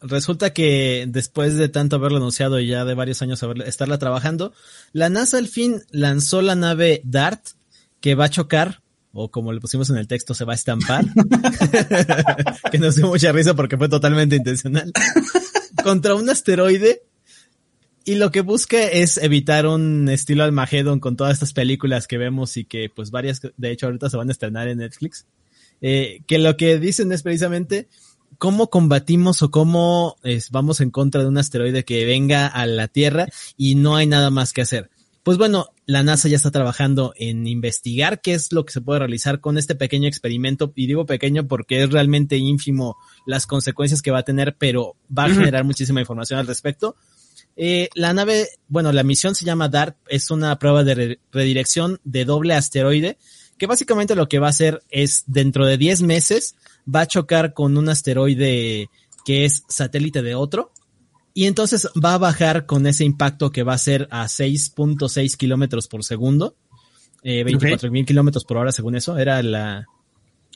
Resulta que después de tanto haberlo anunciado y ya de varios años estarla trabajando, la NASA al fin lanzó la nave DART que va a chocar, o como le pusimos en el texto, se va a estampar, que nos dio mucha risa porque fue totalmente intencional, contra un asteroide. Y lo que busca es evitar un estilo Almagedon con todas estas películas que vemos y que pues varias, de hecho ahorita se van a estrenar en Netflix, eh, que lo que dicen es precisamente cómo combatimos o cómo vamos en contra de un asteroide que venga a la Tierra y no hay nada más que hacer. Pues bueno, la NASA ya está trabajando en investigar qué es lo que se puede realizar con este pequeño experimento. Y digo pequeño porque es realmente ínfimo las consecuencias que va a tener, pero va a generar muchísima información al respecto. Eh, la nave, bueno, la misión se llama DART, es una prueba de redirección de doble asteroide, que básicamente lo que va a hacer es dentro de 10 meses va a chocar con un asteroide que es satélite de otro. Y entonces va a bajar con ese impacto que va a ser a 6.6 kilómetros por segundo. Eh, 24 mil kilómetros por hora según eso. Era la...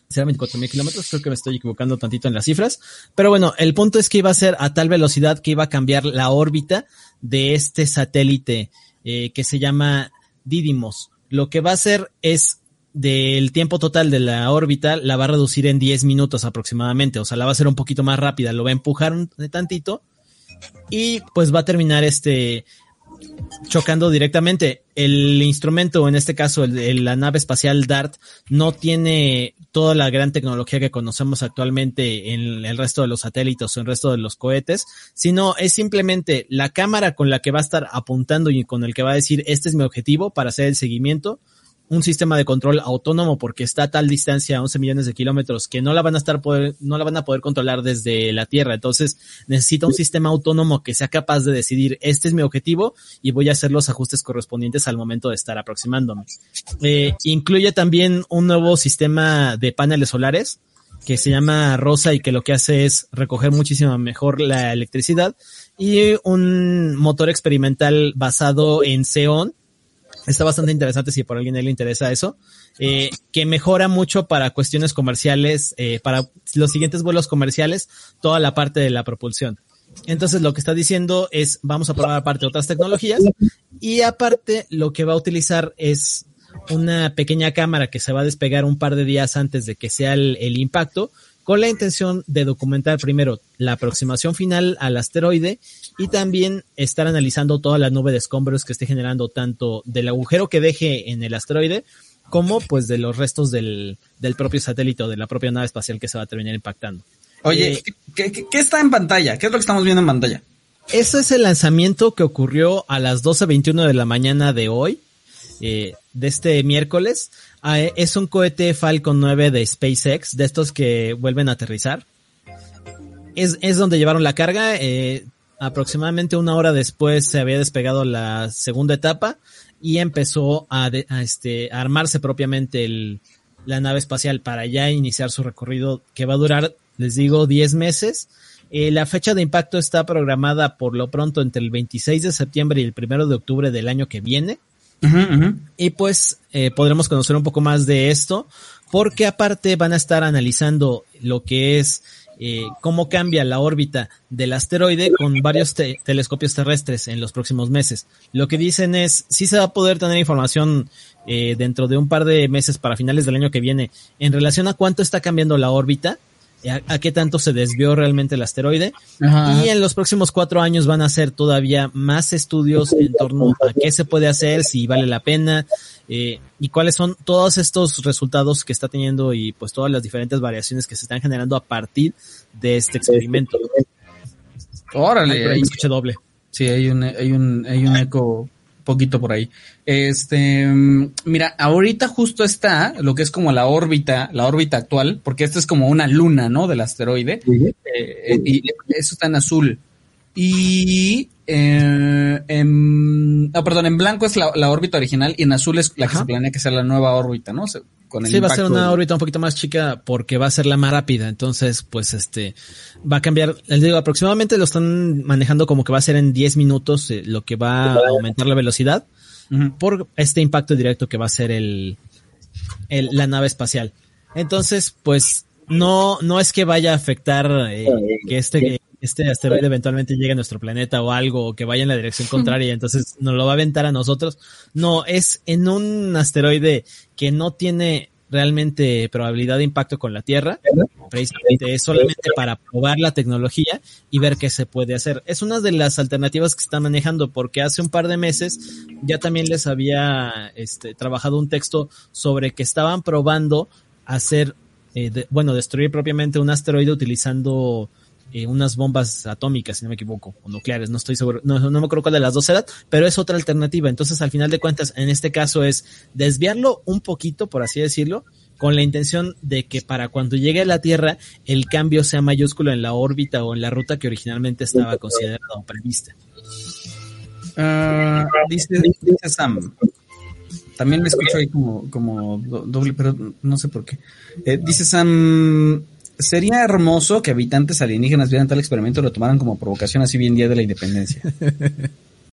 Será 24 mil kilómetros. Creo que me estoy equivocando tantito en las cifras. Pero bueno, el punto es que iba a ser a tal velocidad que iba a cambiar la órbita de este satélite eh, que se llama Didymos. Lo que va a hacer es del tiempo total de la órbita la va a reducir en 10 minutos aproximadamente, o sea, la va a hacer un poquito más rápida, lo va a empujar un tantito y pues va a terminar este chocando directamente. El instrumento, en este caso el, la nave espacial DART, no tiene toda la gran tecnología que conocemos actualmente en el resto de los satélites o en el resto de los cohetes, sino es simplemente la cámara con la que va a estar apuntando y con el que va a decir este es mi objetivo para hacer el seguimiento un sistema de control autónomo porque está a tal distancia, 11 millones de kilómetros, que no la van a estar poder, no la van a poder controlar desde la Tierra. Entonces necesita un sistema autónomo que sea capaz de decidir este es mi objetivo y voy a hacer los ajustes correspondientes al momento de estar aproximándome. Eh, incluye también un nuevo sistema de paneles solares que se llama Rosa y que lo que hace es recoger muchísimo mejor la electricidad y un motor experimental basado en Xeon Está bastante interesante si por alguien le interesa eso. Eh, que mejora mucho para cuestiones comerciales, eh, para los siguientes vuelos comerciales, toda la parte de la propulsión. Entonces lo que está diciendo es vamos a probar aparte otras tecnologías y aparte lo que va a utilizar es una pequeña cámara que se va a despegar un par de días antes de que sea el, el impacto con la intención de documentar primero la aproximación final al asteroide y también estar analizando toda la nube de escombros que esté generando tanto del agujero que deje en el asteroide como pues de los restos del, del propio satélite o de la propia nave espacial que se va a terminar impactando. Oye, eh, ¿qué, qué, está en pantalla? ¿Qué es lo que estamos viendo en pantalla? Ese es el lanzamiento que ocurrió a las 12.21 de la mañana de hoy, eh, de este miércoles. Ah, eh, es un cohete Falcon 9 de SpaceX, de estos que vuelven a aterrizar. Es, es donde llevaron la carga. Eh, aproximadamente una hora después se había despegado la segunda etapa y empezó a, este, armarse propiamente el, la nave espacial para ya iniciar su recorrido que va a durar, les digo, 10 meses. Eh, la fecha de impacto está programada por lo pronto entre el 26 de septiembre y el 1 de octubre del año que viene. Y pues eh, podremos conocer un poco más de esto, porque aparte van a estar analizando lo que es eh, cómo cambia la órbita del asteroide con varios telescopios terrestres en los próximos meses. Lo que dicen es, sí se va a poder tener información eh, dentro de un par de meses para finales del año que viene en relación a cuánto está cambiando la órbita a, qué tanto se desvió realmente el asteroide. Y en los próximos cuatro años van a hacer todavía más estudios en torno a qué se puede hacer, si vale la pena, eh, y cuáles son todos estos resultados que está teniendo y pues todas las diferentes variaciones que se están generando a partir de este experimento. Órale, hay, doble. Sí, hay un, hay un, hay un eco poquito por ahí. Este, mira, ahorita justo está lo que es como la órbita, la órbita actual, porque esta es como una luna, ¿no? Del asteroide. Eh, y eso está en azul. Y eh, ah, perdón, en blanco es la, órbita original y en azul es la que se planea que sea la nueva órbita, ¿no? con sí, va a ser una órbita un poquito más chica porque va a ser la más rápida. Entonces, pues este, va a cambiar. Les digo, aproximadamente lo están manejando como que va a ser en 10 minutos eh, lo que va a aumentar la velocidad por este impacto directo que va a ser el, el, la nave espacial. Entonces, pues no, no es que vaya a afectar eh, que este este asteroide eventualmente llegue a nuestro planeta o algo, o que vaya en la dirección contraria, y entonces nos lo va a aventar a nosotros. No, es en un asteroide que no tiene realmente probabilidad de impacto con la Tierra. Precisamente es solamente para probar la tecnología y ver qué se puede hacer. Es una de las alternativas que se están manejando porque hace un par de meses ya también les había este, trabajado un texto sobre que estaban probando hacer, eh, bueno, destruir propiamente un asteroide utilizando eh, unas bombas atómicas, si no me equivoco, o nucleares, no estoy seguro, no, no me acuerdo cuál de las dos era, pero es otra alternativa. Entonces, al final de cuentas, en este caso es desviarlo un poquito, por así decirlo, con la intención de que para cuando llegue a la Tierra el cambio sea mayúsculo en la órbita o en la ruta que originalmente estaba considerada o prevista. Uh, dice, dice Sam. También me escucho ahí como, como doble, pero no sé por qué. Eh, dice Sam, sería hermoso que habitantes alienígenas vieran tal experimento y lo tomaran como provocación así bien día de la independencia.